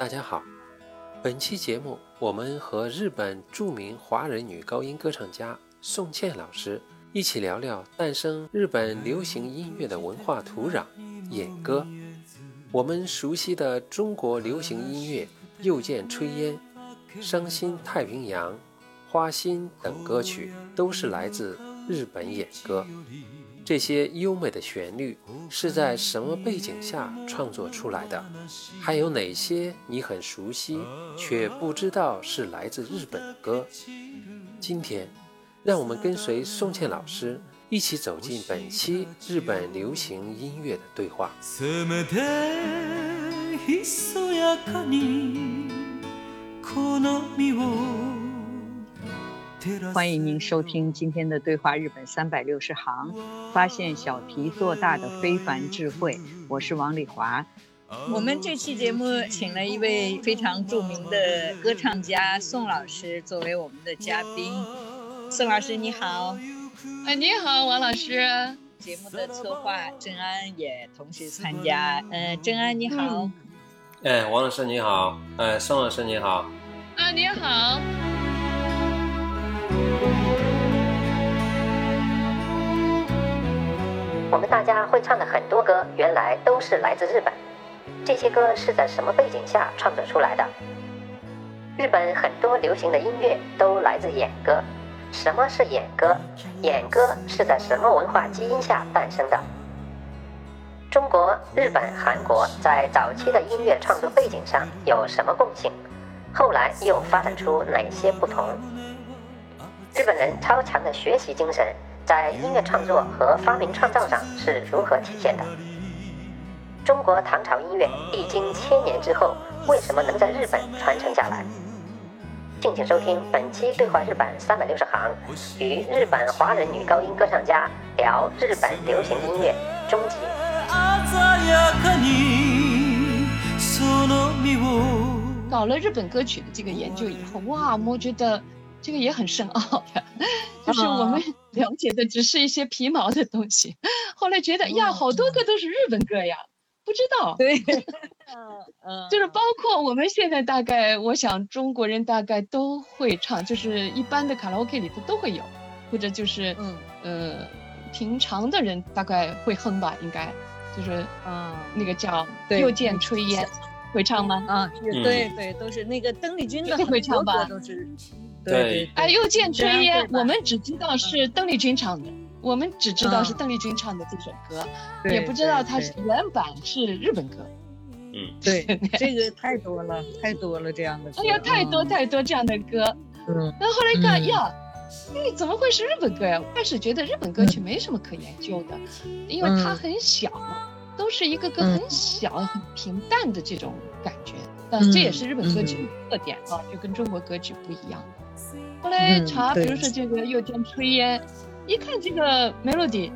大家好本期节目，我们和日本著名华人女高音歌唱家宋茜老师一起聊聊诞生日本流行音乐的文化土壤——演歌。我们熟悉的中国流行音乐《又见炊烟》《伤心太平洋》《花心》等歌曲，都是来自日本演歌。这些优美的旋律是在什么背景下创作出来的？还有哪些你很熟悉却不知道是来自日本的歌？今天，让我们跟随宋茜老师一起走进本期日本流行音乐的对话。欢迎您收听今天的对话日本三百六十行，发现小题做大的非凡智慧。我是王丽华。我们这期节目请了一位非常著名的歌唱家宋老师作为我们的嘉宾。宋老师你好，哎你好王老师。节目的策划郑安也同时参加。呃，郑安你好。哎，王老师你好。哎，宋老师你好。啊你好。我们大家会唱的很多歌，原来都是来自日本。这些歌是在什么背景下创作出来的？日本很多流行的音乐都来自演歌。什么是演歌？演歌是在什么文化基因下诞生的？中国、日本、韩国在早期的音乐创作背景上有什么共性？后来又发展出哪些不同？日本人超强的学习精神。在音乐创作和发明创造上是如何体现的？中国唐朝音乐历经千年之后，为什么能在日本传承下来？敬请收听本期《对话日本三百六十行》，与日本华人女高音歌唱家聊日本流行音乐终极。搞了日本歌曲的这个研究以后，哇，我觉得。这个也很深奥的，就是我们了解的只是一些皮毛的东西。后来觉得呀，好多歌都是日本歌呀，不知道。对，嗯嗯，就是包括我们现在大概，我想中国人大概都会唱，就是一般的卡拉 OK 里头都会有，或者就是嗯呃，平常的人大概会哼吧，应该就是嗯那个叫又见炊烟，会唱吗？啊，对对，都是那个邓丽君的会唱吧，都是。对，哎，又见炊烟，我们只知道是邓丽君唱的，我们只知道是邓丽君唱的这首歌，也不知道它是原版是日本歌。嗯，对，这个太多了，太多了这样的。哎呀，太多太多这样的歌。嗯。那后来看呀，哎，怎么会是日本歌呀？开始觉得日本歌曲没什么可研究的，因为它很小，都是一个个很小、很平淡的这种感觉。嗯，这也是日本歌曲的特点啊，就跟中国歌曲不一样。后来查，比如说这个《又见炊烟》，一看这个 melody，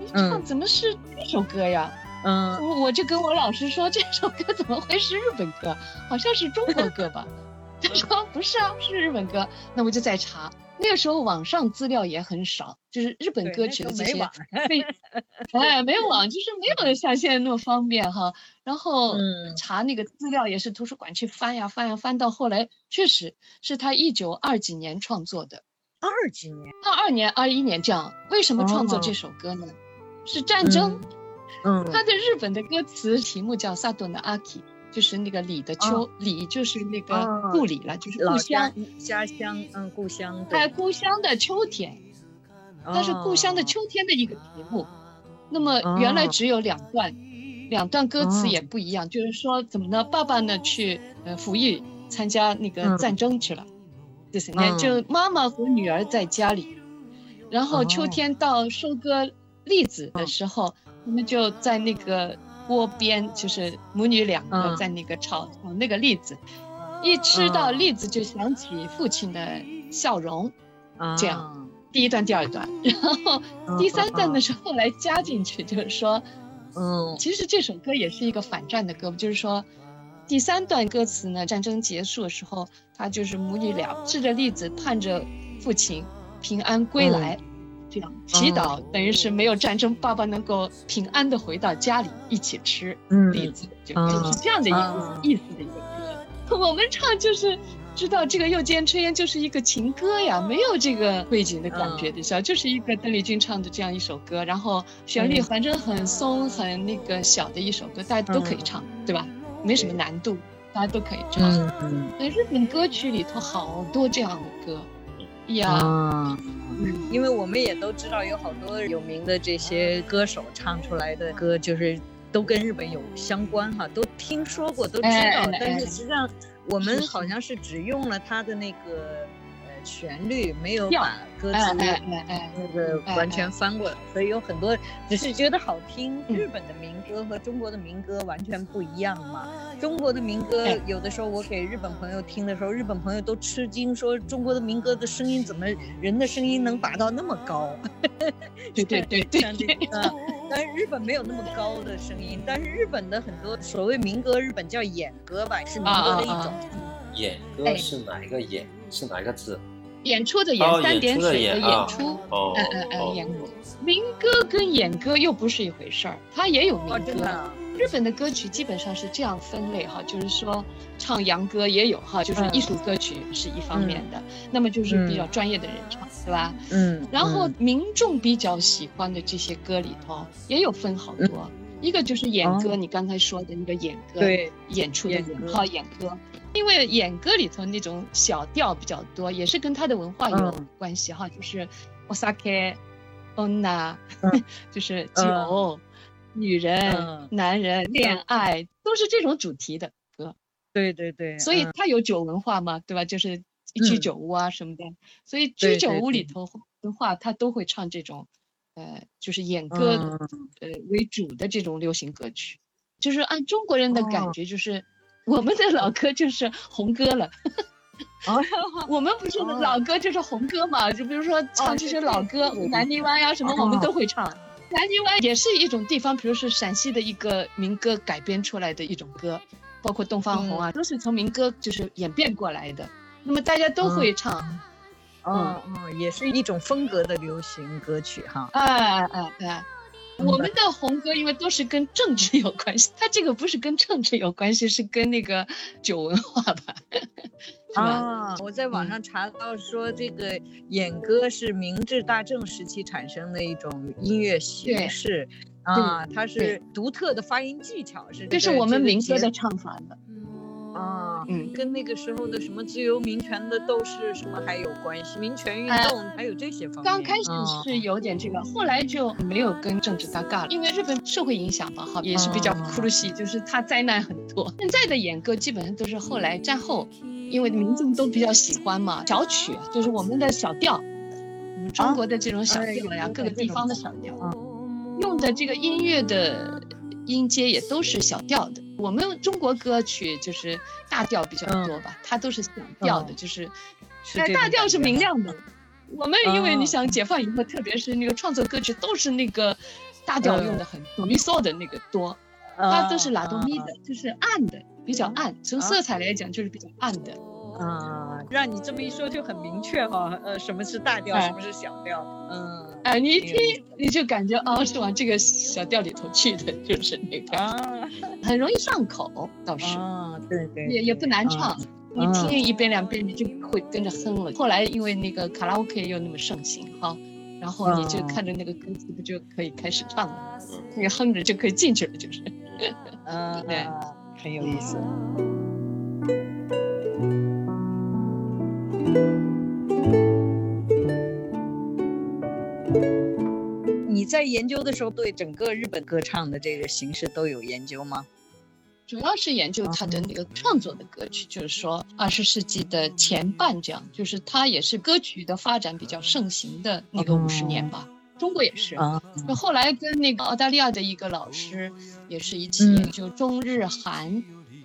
一唱怎么是这首歌呀？嗯，我我就跟我老师说，这首歌怎么会是日本歌？好像是中国歌吧？他说不是啊，是日本歌。那我就再查。那个时候网上资料也很少，就是日本歌曲的这些，哎，没有网，就是没有像现在那么方便哈。然后查那个资料也是图书馆去翻呀翻呀翻，到后来确实是他一九二几年创作的，二几年，二二年、二一年这样。为什么创作这首歌呢？是战争，嗯，他的日本的歌词题目叫《萨顿的阿基》，就是那个李的秋，里就是那个故里了，就是故乡、家乡，嗯，故乡。哎，故乡的秋天，它是故乡的秋天的一个题目。那么原来只有两段，两段歌词也不一样，就是说怎么呢？爸爸呢去呃服役参加那个战争去了，就是呢，就妈妈和女儿在家里，然后秋天到收割栗子的时候。他们就在那个锅边，就是母女两个在那个炒炒那个栗子，一吃到栗子就想起父亲的笑容，这样第一段、第二段，然后第三段的时候来加进去，就是说，嗯，其实这首歌也是一个反战的歌，就是说，第三段歌词呢，战争结束的时候，他就是母女俩吃着栗子，盼着父亲平安归来。这样祈祷等于是没有战争，爸爸能够平安的回到家里一起吃栗子，就就是这样的一个意思的一个歌。我们唱就是知道这个《又见炊烟》就是一个情歌呀，没有这个背景的感觉的，小就是一个邓丽君唱的这样一首歌，然后旋律反正很松很那个小的一首歌，大家都可以唱，对吧？没什么难度，大家都可以唱。嗯，日本歌曲里头好多这样的歌。呀，嗯，因为我们也都知道有好多有名的这些歌手唱出来的歌，就是都跟日本有相关哈，都听说过，都知道，但是实际上我们好像是只用了他的那个。旋律没有把歌词那个完全翻过来，所以有很多只是觉得好听。日本的民歌和中国的民歌完全不一样嘛。中国的民歌有的时候我给日本朋友听的时候，日本朋友都吃惊，说中国的民歌的声音怎么人的声音能拔到那么高？对对对对对。但是日本没有那么高的声音，但是日本的很多所谓民歌，日本叫演歌吧，是民歌的一种。演歌是哪一个演？是哪一个字？演出的演三点水的演出，嗯嗯嗯，演歌。民歌跟演歌又不是一回事儿，它也有民歌。日本的歌曲基本上是这样分类哈，就是说唱洋歌也有哈，就是艺术歌曲是一方面的，那么就是比较专业的人唱，对吧？嗯。然后民众比较喜欢的这些歌里头也有分好多，一个就是演歌，你刚才说的那个演歌，对，演出的演哈演歌。因为演歌里头那种小调比较多，也是跟他的文化有关系哈，就是 osake onna，就是酒、女人、男人、恋爱，都是这种主题的歌。对对对，所以他有酒文化嘛，对吧？就是居酒屋啊什么的，所以居酒屋里头的话他都会唱这种，呃，就是演歌呃为主的这种流行歌曲，就是按中国人的感觉就是。我们的老歌就是红歌了，我们不是老歌就是红歌嘛？就比如说唱这些老歌，南泥湾呀什么，我们都会唱。南泥湾也是一种地方，比如说陕西的一个民歌改编出来的一种歌，包括东方红啊，都是从民歌就是演变过来的。那么大家都会唱，嗯嗯，也是一种风格的流行歌曲哈。哎哎哎。我们的红歌因为都是跟政治有关系，它这个不是跟政治有关系，是跟那个酒文化吧？啊，我在网上查到说，这个演歌是明治大正时期产生的一种音乐形式啊，它是独特的发音技巧，是这是我们民歌的唱法的。啊，嗯，跟那个时候的什么自由民权的斗士什么还有关系，民权运动还有这些方面。刚开始是有点这个，后来就没有跟政治搭嘎了，因为日本社会影响吧，哈，也是比较苦鲁西，就是它灾难很多。现在的演歌基本上都是后来战后，因为民众都比较喜欢嘛，小曲就是我们的小调，我们中国的这种小调呀，各个地方的小调，用的这个音乐的音阶也都是小调的。我们中国歌曲就是大调比较多吧，它都是小调的，就是，哎，大调是明亮的。我们因为你想解放以后，特别是那个创作歌曲都是那个大调用的很多，咪嗦的那个多，它都是拉哆咪的，就是暗的，比较暗。从色彩来讲，就是比较暗的。啊，让你这么一说就很明确哈，呃，什么是大调，什么是小调，嗯，哎，你一听你就感觉哦，是往这个小调里头去的，就是那个，啊，很容易上口，倒是，啊，对对，也也不难唱，你听一遍两遍你就会跟着哼了。后来因为那个卡拉 OK 又那么盛行哈。然后你就看着那个歌词，不就可以开始唱了？你哼着就可以进去了，就是。嗯，对，很有意思。你在研究的时候，对整个日本歌唱的这个形式都有研究吗？主要是研究他的那个创作的歌曲，就是说二十世纪的前半这样，就是他也是歌曲的发展比较盛行的那个五十年吧。中国也是，就后来跟那个澳大利亚的一个老师也是一起研究中日韩，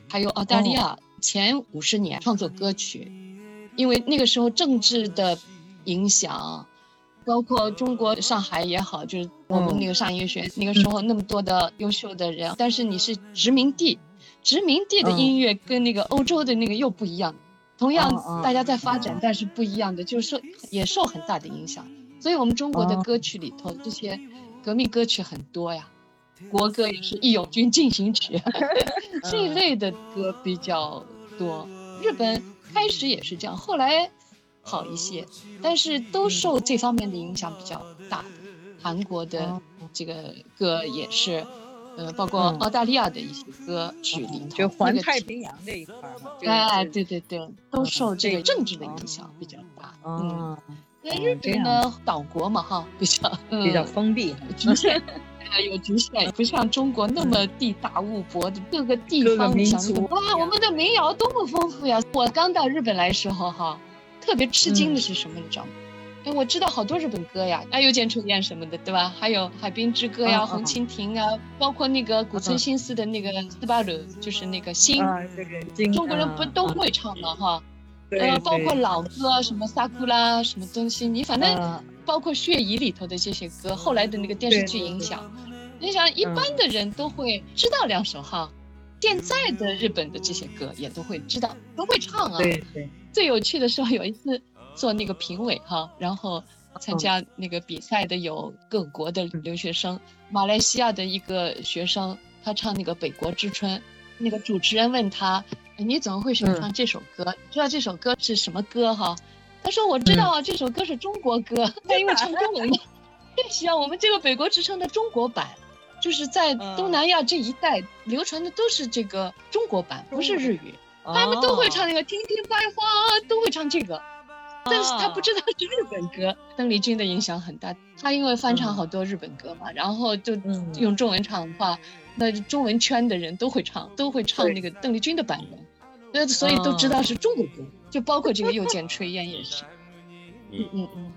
还有澳大利亚前五十年创作歌曲，因为那个时候政治的影响。包括中国上海也好，就是我们那个上音乐学院那个时候那么多的优秀的人，但是你是殖民地，殖民地的音乐跟那个欧洲的那个又不一样，同样大家在发展，但是不一样的，就是受也受很大的影响。所以我们中国的歌曲里头这些革命歌曲很多呀，国歌也是《义勇军进行曲 》这一类的歌比较多。日本开始也是这样，后来。好一些，但是都受这方面的影响比较大。韩国的这个歌也是，呃，包括澳大利亚的一些歌曲里头，就环太平洋这一块嘛。哎，对对对，都受这个政治的影响比较大。嗯，在日本呢，岛国嘛哈，比较比较封闭，局限，有局限，不像中国那么地大物博的各个地方民族。哇，我们的民谣多么丰富呀！我刚到日本来时候哈。特别吃惊的是什么？你知道吗？哎，我知道好多日本歌呀，哎，又见春燕什么的，对吧？还有《海滨之歌》呀，《红蜻蜓》啊，包括那个古村新司的那个《斯巴鲁》，就是那个心，中国人不都会唱吗哈？呃，包括老歌，什么《萨库拉》什么东西，你反正包括《血疑》里头的这些歌，后来的那个电视剧影响，你想一般的人都会知道两首哈。现在的日本的这些歌也都会知道，都会唱啊。对对。最有趣的时候，有一次做那个评委哈，然后参加那个比赛的有各国的留学生，马来西亚的一个学生，他唱那个《北国之春》，那个主持人问他，你怎么会喜欢唱这首歌？知道这首歌是什么歌哈？他说我知道啊，这首歌是中国歌，他因为唱中文。对呀，我们这个《北国之称》的中国版，就是在东南亚这一带流传的都是这个中国版，不是日语。他们都会唱那个《听听百花》，都会唱这个，但是他不知道是日本歌。邓丽君的影响很大，他因为翻唱好多日本歌嘛，然后就用中文唱的话，那中文圈的人都会唱，都会唱那个邓丽君的版本，那所以都知道是中国歌，就包括这个《又见炊烟》也是。嗯嗯嗯，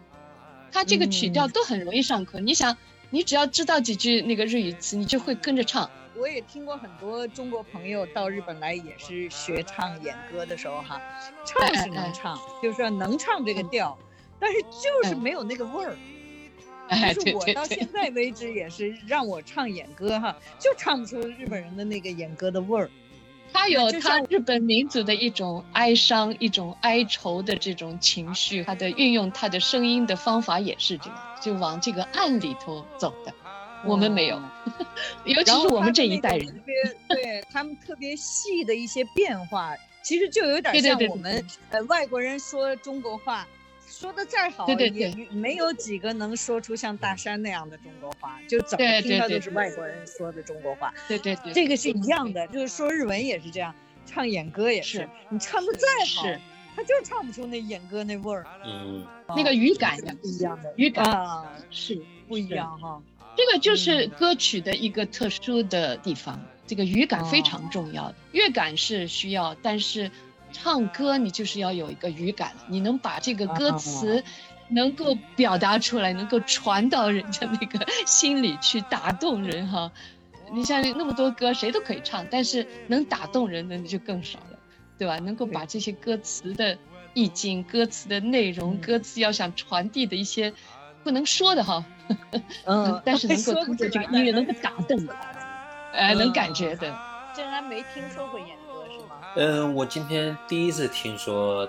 他这个曲调都很容易上课，你想，你只要知道几句那个日语词，你就会跟着唱。我也听过很多中国朋友到日本来，也是学唱演歌的时候哈，唱是能唱，就是说能唱这个调，但是就是没有那个味儿。就是我到现在为止也是让我唱演歌哈，就唱不出日本人的那个演歌的味儿。他有他日本民族的一种哀伤、一种哀愁的这种情绪，他的运用他的声音的方法也是这样，就往这个暗里头走的。我们没有，尤其是我们这一代人，特别对他们特别细的一些变化，其实就有点像我们呃外国人说中国话，说的再好也没有几个能说出像大山那样的中国话，就怎么听到都是外国人说的中国话。对对对，这个是一样的，就是说日文也是这样，唱演歌也是，你唱的再好，他就唱不出那演歌那味儿。嗯，那个语感也不一样的，语感啊是不一样哈。这个就是歌曲的一个特殊的地方，这个语感非常重要。乐感是需要，但是唱歌你就是要有一个语感，你能把这个歌词能够表达出来，能够传到人家那个 心里去，打动人哈。你像那么多歌，谁都可以唱，但是能打动人的就更少了，对吧？能够把这些歌词的意境、歌词的内容、歌词要想传递的一些。不能说的哈，嗯，但是能够通过这个音乐能够打动的，哎，能感觉的。竟然没听说过演歌是吗？嗯，我今天第一次听说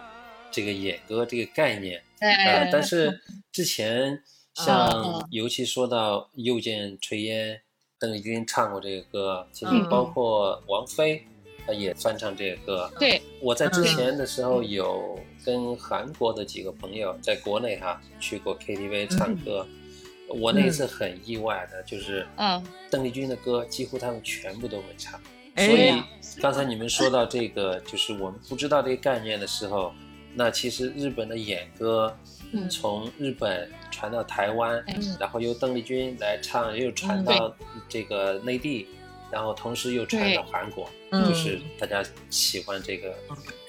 这个野歌这个概念，呃，但是 之前像尤其说到《又见炊烟》，邓丽君唱过这个歌，其实包括王菲。她也翻唱这个歌。对，我在之前的时候有跟韩国的几个朋友在国内哈去过 KTV 唱歌，我那次很意外的，就是嗯，邓丽君的歌几乎他们全部都会唱。哎所以刚才你们说到这个，就是我们不知道这个概念的时候，那其实日本的演歌嗯。从日本传到台湾，嗯然后由邓丽君来唱，又传到这个内地，然后同时又传到韩国，嗯。就是大家喜欢这个。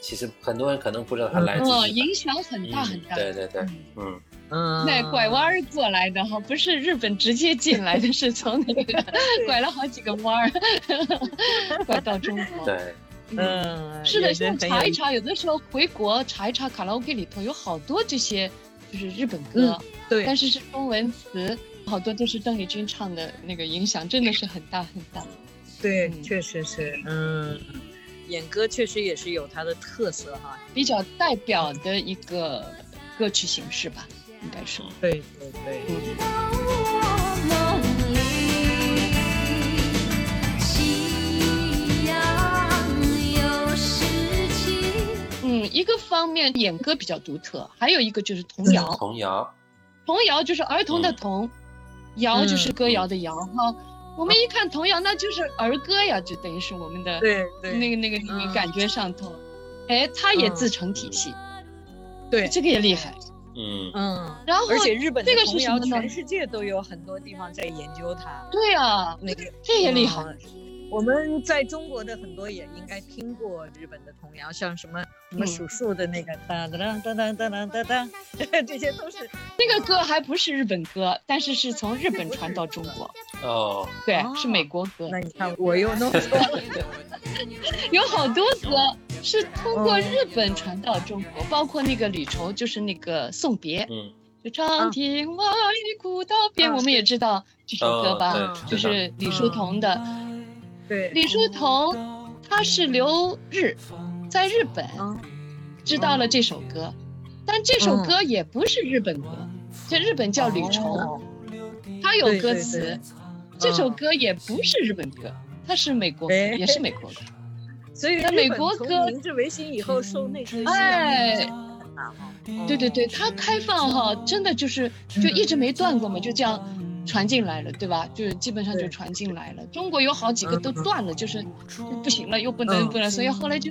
其实很多人可能不知道它来自日哦，本。影响很大很大。对对对嗯，嗯，嗯，那拐弯儿过来的哈，不是日本直接进来的，是从那个拐了好几个弯儿，拐到中国。对，嗯，是的，也像很有意思查一查，有的时候回国查一查，卡拉 OK 里头有好多这些就是日本歌，对。但是是中文词，好多都是邓丽君唱的，那个影响真的是很大很大。对，嗯。确实是，嗯，演歌确实也是有它的特色哈。比较代表的一个歌曲形式吧，应该是。对对对，嗯嗯，一个方面演歌比较独特，还有一个就是童谣。童谣，童谣就是儿童的嗯童，谣就是歌谣的谣哈。我们一看童谣，那就是儿歌呀，就等于是我们的对对那个那个那个嗯感觉上头。哎，它也嗯自成体系，对，这个也厉害。嗯嗯，然后而且日本的这个是童谣，全世界都有很多地方在研究它。对啊，那个这也厉害。嗯我们在中国的很多也应该听过日本的童谣，像什么什么嗯数数的那个哒哒哒哒哒哒哒哒，这些都是那个歌还不是日本歌，但是是从日本传到中国，哦，对，哦是美国歌。那你看我又弄错了。有好多歌是通过日本传到中国，包括那个李绸，就是那个送别，嗯，就长亭外古道边，啊我们也知道这首歌吧，就是李叔同的。对，李叔同他是留日，在日本嗯。知道了这首歌，但这首歌也不是日本歌，这日本叫吕绸，哦。它有歌词，这首歌也不是日本歌，它是美国也是美国歌。所以美国歌明治维新以后受那些哎。对对对，它开放哈，真的就是就一直没断过嘛，就这样传进来了，对吧？就是基本上就传进来了。中国有好几个都断了，就是就不行了，又不能嗯不能，所以后来就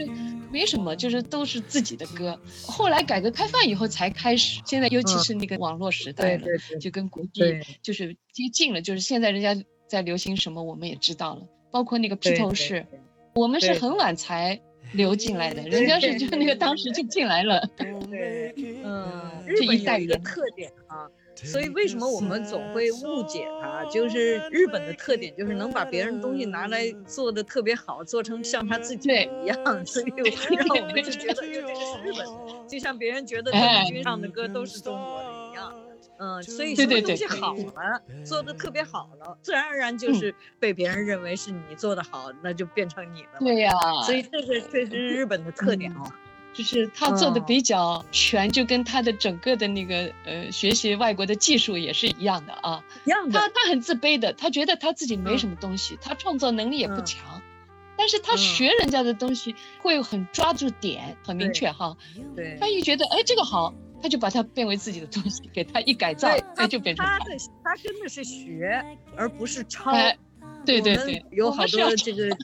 没什么，就是都是自己的歌。后来改革开放以后才开始，现在尤其是那个网络时代了，就跟国际就是接近了，就是现在人家在流行什么，我们也知道了，包括那个披头士，对我们是很晚才流进来的，人家是就那个当时就进来了。对，嗯，日本有一个特点啊，所以为什么我们总会误解它？就是日本的特点就是能把别人东西拿来做的特别好，做成像他自己对。一样，所以让我们 就觉得，这个是日本的，就像别人觉得邓哎丽君唱的歌都是中国的嗯，所以对对对什么东西好了，做的特别好了，自然而然就是被别人认为是你做的好，那就变成你的了。对呀、所以这个确实是日本的特点哦。就是他做的嗯比较全，就跟他的整个的那个呃学习外国的技术也是一样的啊。一样的他，他很自卑的，他觉得他自己没什么东西，他创造能力也不嗯强，但是他嗯学人家的东西会很抓住点，很明确哈。对他一觉得哎这个好，他就把它变为自己的东西，给他一改造，对，哎就变成他的他真的是学，而不是抄。哎对对对，有好多这个。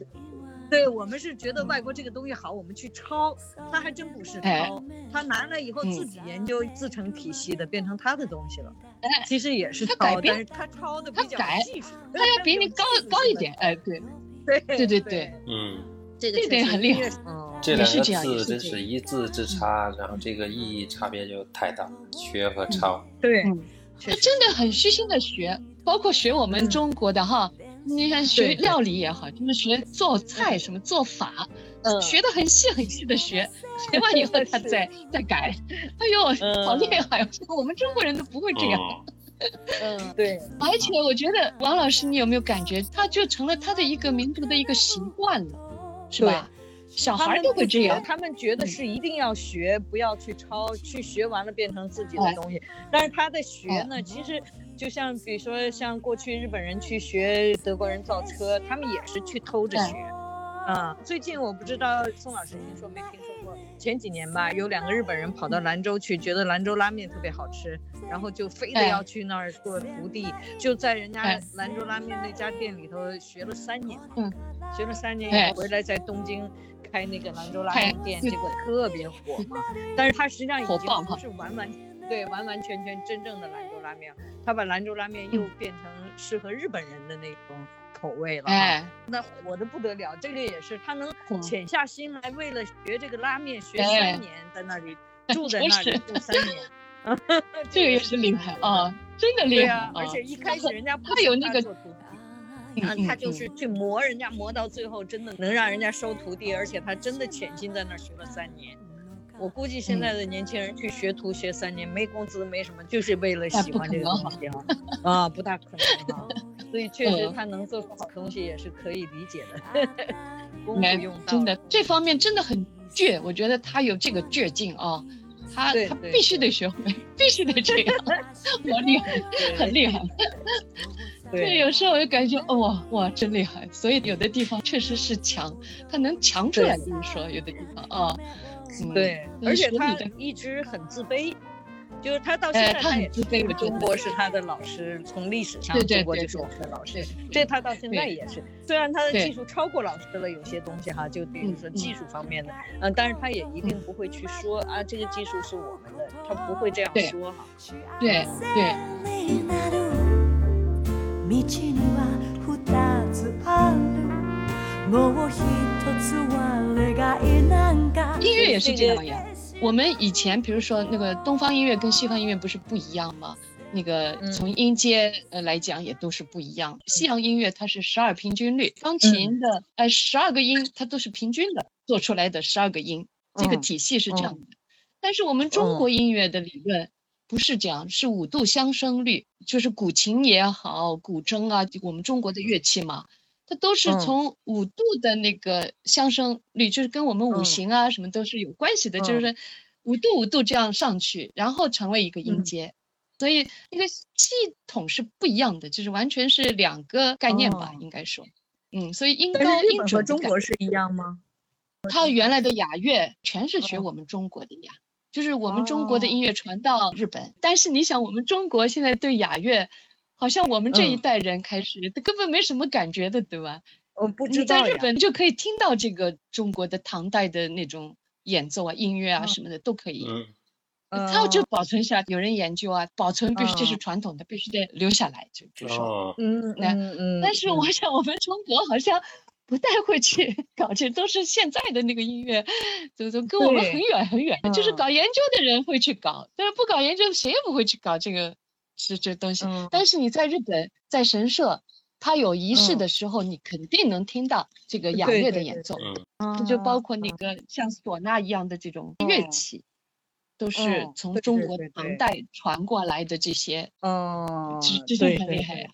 对我们是觉得外国这个东西好，我们去抄，他还真不是哎抄，他拿来以后嗯自己研究，自成体系的变成他的东西了。哎其实也是抄，他改变但是他抄的比较他改技术，他要比你高高一点，哎对，对对对对对，嗯，这个这实很厉害这两个是这样也字真是一字之差，然后这个意义差别就太大，学和抄。对嗯，他真的很虚心的学，包括学我们嗯。中国的哈，你看学料理也好，就是学做菜什么做法，嗯。学的很细很细的学，学完以后他再再改，哎呦，嗯好厉害！我们中国人都不会这样。嗯，嗯对，而且我觉得王老师，你有没有感觉，他就成了他的一个民族的一个习惯了，是吧？小孩都会这样，他们觉得是一定要学，不要去抄，去学完了变成自己的哎。东西。但是他的学呢，其实就像比如说像过去日本人去学德国人造车，他们也是去偷着哎学。啊，最近我不知道宋老师听说没听说过，前几年吧，有两个日本人跑到兰州去，觉得兰州拉面特别好吃，然后就非得要去那儿做徒弟，就在人家兰州拉面那家店里头学了三年，嗯，学了三年以后回来在东京开那个兰州拉面店，结果特别火嘛。但是他实际上已经不是完完对完完全全真正的兰州拉面，他把兰州拉面又变成适合日本人的那种。口味了，哎，那火的不得了。这个也是，他能潜下心来，为了学这个拉面，学三年，在那里 住在那里住三年，这个也是厉害啊，真的厉害。而且一开始人家他有那个啊，他就是去磨人家，磨到最后真的能让人家收徒弟，而且他真的潜心在那儿学了三年。我估计现在的年轻人去学徒学三年，没工资没什么，就是为了喜欢这个东西啊，啊，不大可能啊。所以确实他能做出好东西也是可以理解的。功夫用真的这方面真的很倔，我觉得他有这个倔劲啊，他他必须得学会，必须得这样，我厉害，很厉害。对，有时候我就感觉哇哇真厉害，所以有的地方确实是强，他能强出来，就是说有的地方啊。对，而且他一直很自卑。就是他到现在他也是中国是他的老师，从历史上中国就是我们的老师，所以他到现在也是。虽然他的技术超过老师了有些东西哈，就比如说技术方面的，嗯，但是他也一定不会去说啊，这个技术是我们的，他不会这样说哈。对对。音乐也是这样呀。我们以前比如说那个东方音乐跟西方音乐不是不一样吗？那个从音阶呃来讲也都是不一样。西洋音乐它是十二平均律，钢琴的呃十二个音它都是平均的做出来的十二个音，这个体系是这样的。但是我们中国音乐的理论不是这样，是五度相生律，就是古琴也好，古筝啊，我们中国的乐器嘛。它都是从五度的那个相生律，就是跟我们五行啊什么都是有关系的，就是五度五度这样上去，然后成为一个音阶，所以那个系统是不一样的，就是完全是两个概念吧，应该说，嗯，所以音高音准和中国是一样吗？它原来的雅乐全是学我们中国的呀，就是我们中国的音乐传到日本，但是你想我们中国现在对雅乐。好像我们这一代人开始，他根本没什么感觉的，对吧？我不知道。你在日本就可以听到这个中国的唐代的那种演奏啊、音乐啊什么的都可以。嗯。它就保存下来，有人研究啊，保存必须就是传统的，必须得留下来，就就说。嗯嗯嗯。但是我想，我们中国好像不太会去 搞这，都是现在的那个音乐，都都跟我们很远很远。就是搞研究的人会去搞，但是不搞研究，谁也不会去搞这个。这这东西，但是你在日本，在神社，他有仪式的时候，你肯定能听到这个雅乐的演奏，嗯，就包括那个像唢呐一样的这种乐器，都是从中国唐代传过来的这些，嗯，这这很厉害呀。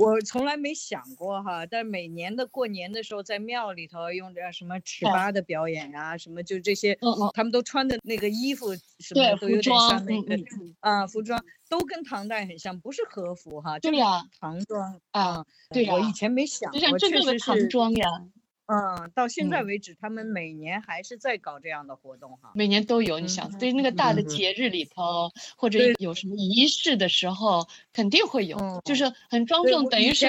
我从来没想过哈，但每年的过年的时候，在庙里头用着什么尺八的表演呀，什么就这些，他们都穿的那个衣服什么都有点像那个啊，服装都跟唐代很像，不是和服哈，对呀，唐装啊，对我以前没想过，确实是唐装呀。嗯，到现在为止，他们每年还是在搞这样的活动哈。每年都有，你想，对那个大的节日里头，或者有什么仪式的时候，肯定会有，就是很庄重，等于是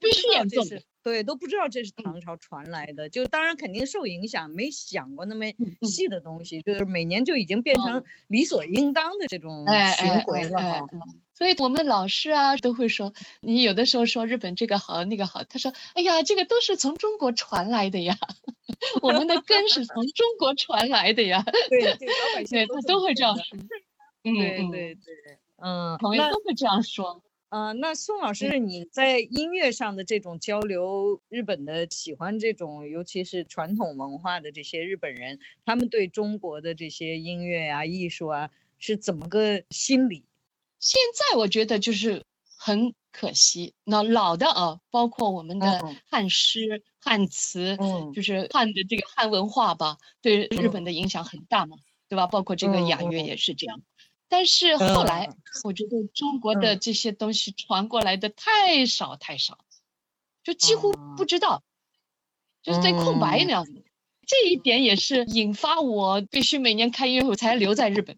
必须演奏。对，都不知道这是唐朝传来的，就当然肯定受影响，没想过那么细的东西，就是每年就已经变成理所应当的这种循环了哈。所以我们老师啊都会说，你有的时候说日本这个好那个好，他说，哎呀，这个都是从中国传来的呀，我们的根是从中国传来的呀。对，对，老百姓他都会这样说。嗯，对对对，嗯，朋友都会这样说。嗯，那宋老师，你在音乐上的这种交流，日本的喜欢这种，尤其是传统文化的这些日本人，他们对中国的这些音乐啊、艺术啊，是怎么个心理？现在我觉得就是很可惜，那老的啊，包括我们的汉诗、汉词，嗯，就是汉的这个汉文化吧，对日本的影响很大嘛，对吧？包括这个雅乐也是这样。但是后来，我觉得中国的这些东西传过来的太少太少，就几乎不知道，就是在空白那样子。这一点也是引发我必须每年开音乐会才留在日本。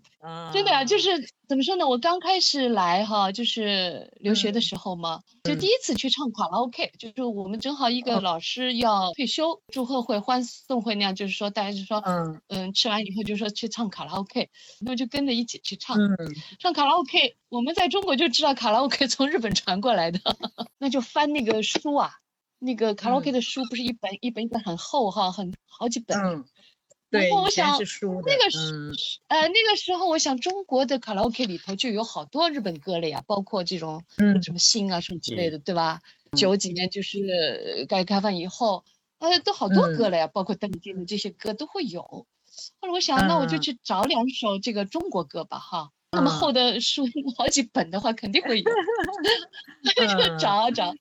真的啊，就是怎么说呢？我刚开始来哈，就是留学的时候嘛，就第一次去唱卡拉 OK，就是我们正好一个老师要退休，祝贺会、欢送会那样，就是说大家就说，嗯嗯，吃完以后就说去唱卡拉 OK，那就跟着一起去唱。唱卡拉 OK，我们在中国就知道卡拉 OK 从日本传过来的，那就翻那个书啊，那个卡拉 OK 的书不是一本一本一本很厚哈，很好几本。然后我想，那个时呃，那个时候我想，中国的卡拉 OK 里头就有好多日本歌了呀，包括这种什么星啊什么之类的，对吧？九几年就是改革开放以后，呃，都好多歌了呀，包括邓丽君的这些歌都会有。后来我想，那我就去找两首这个中国歌吧，哈。那么厚的书 好几本的话，肯定会有。就找啊找，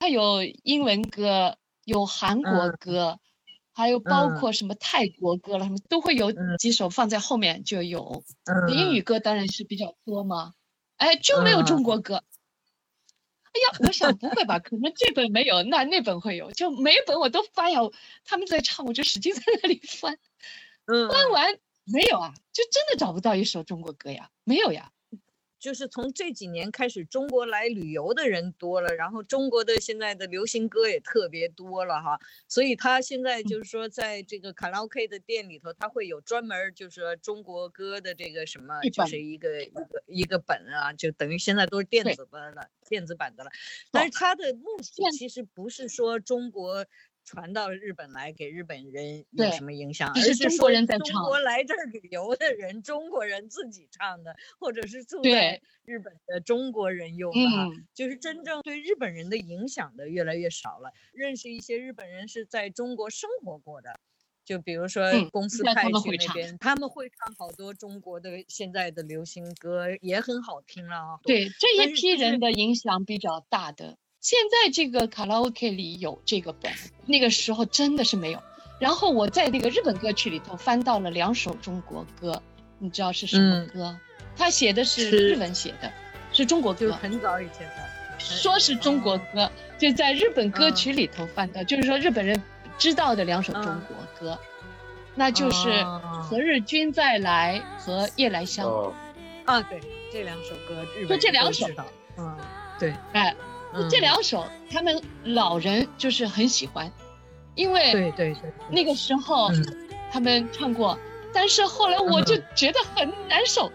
它有英文歌，有韩国歌。还有包括什么泰国歌了，什么都会有几首放在后面就有。英语歌当然是比较多嘛，哎，就没有中国歌。哎呀，我想不会吧？可能这本没有，那那本会有。就每本我都翻呀，他们在唱，我就使劲在那里翻。翻完没有啊？就真的找不到一首中国歌呀？没有呀。就是从这几年开始，中国来旅游的人多了，然后中国的现在的流行歌也特别多了哈，所以他现在就是说，在这个卡拉 OK 的店里头，他会有专门就是说中国歌的这个什么，就是一个一个一个本啊，就等于现在都是电子的了，电子版的了。但是他的目的其实不是说中国。传到日本来给日本人有什么影响？而是中国人在唱，中国来这儿旅游的人，中国人自己唱的，或者是住在日本的中国人用的，就是真正对日本人的影响的越来越少了。认识一些日本人是在中国生活过的，就比如说公司派去那边，他们会唱好多中国的现在的流行歌，也很好听了啊。对这一批人的影响比较大的。现在这个卡拉 OK 里有这个本，那个时候真的是没有。然后我在那个日本歌曲里头翻到了两首中国歌，你知道是什么歌？他写的是日文写的，是中国歌，很早以前的，说是中国歌，就在日本歌曲里头翻到，就是说日本人知道的两首中国歌，那就是《何日君再来》和《夜来香》。啊，对，这两首歌日本都知道。嗯，对，哎。这两首他们老人就是很喜欢，因为对对对，那个时候他们唱过，但是后来我就觉得很难受。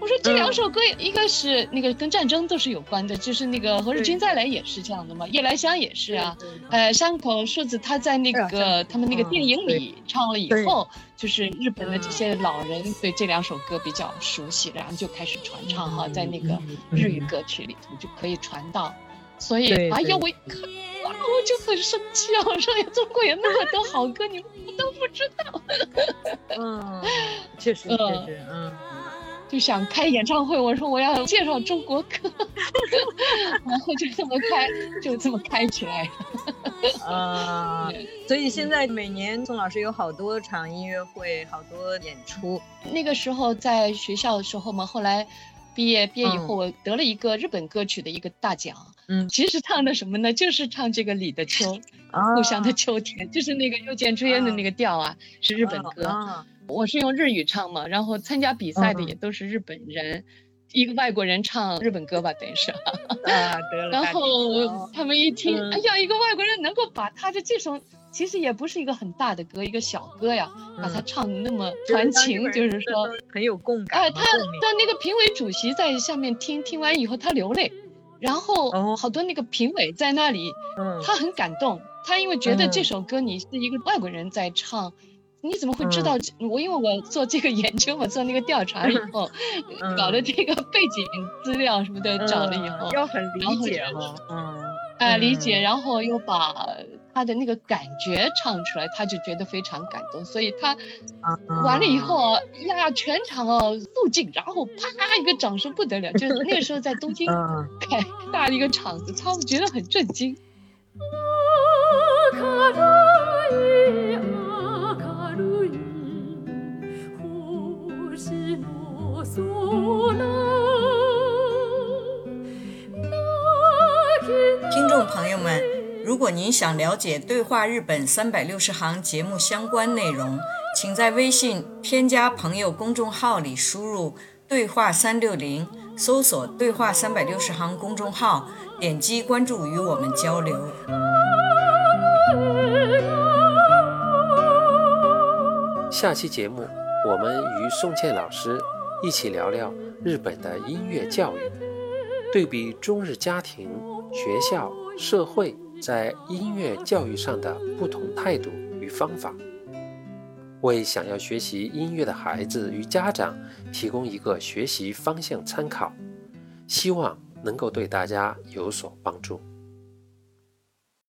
我说这两首歌，一个是那个跟战争都是有关的，就是那个《何日君再来》也是这样的嘛，《夜来香》也是啊。呃，山口树子他在那个他们那个电影里唱了以后，就是日本的这些老人对这两首歌比较熟悉，然后就开始传唱哈，在那个日语歌曲里头就可以传到。所以，哎呀，我一看，哇，我就很生气啊！我说，呀，中国有那么多好歌，你们都不知道。嗯，确实，确实，嗯，就想开演唱会，我说我要介绍中国歌，然后就这么开，就这么开起来。啊，所以现在每年宋老师有好多场音乐会，好多演出。那个时候在学校的时候嘛，后来。毕业毕业以后，我得了一个日本歌曲的一个大奖。嗯，其实唱的什么呢？就是唱这个《李的秋 》，故乡的秋天，就是那个又见炊烟的那个调啊，是日本歌。我是用日语唱嘛，然后参加比赛的也都是日本人，一个外国人唱日本歌吧，等于是。啊，得了。然后他们一听，哎呀，一个外国人能够把他的这首。其实也不是一个很大的歌，一个小歌呀，把它唱的那么传情，就是说很有共感。哎，他的那个评委主席在下面听听完以后，他流泪，然后好多那个评委在那里，他很感动。他因为觉得这首歌你是一个外国人在唱，你怎么会知道？我因为我做这个 研究，我做那个调查以后，搞的这个背景资料什么的找了以后，要很理解嘛，嗯，哎，理解，然后又把。他的那个感觉唱出来，他就觉得非常感动，所以他完了以后啊呀，全场哦肃静，然后啪一个掌声不得了，就是那个时候在东京开大的一个场子，他们觉得很震惊。听果您想了解《对话日本三百六十行》节目相关内容，请在微信添加朋友公众号里输入“对话三六零”，搜索“对话三百六十行”公众号，点击关注与我们交流。下期节目，我们与宋茜老师一起聊聊日本的音乐教育，对比中日家庭、学校、社会在音乐教育上的不同态度与方法，为想要学习音乐的孩子与家长提供一个学习方向参考，希望能够对大家有所帮助。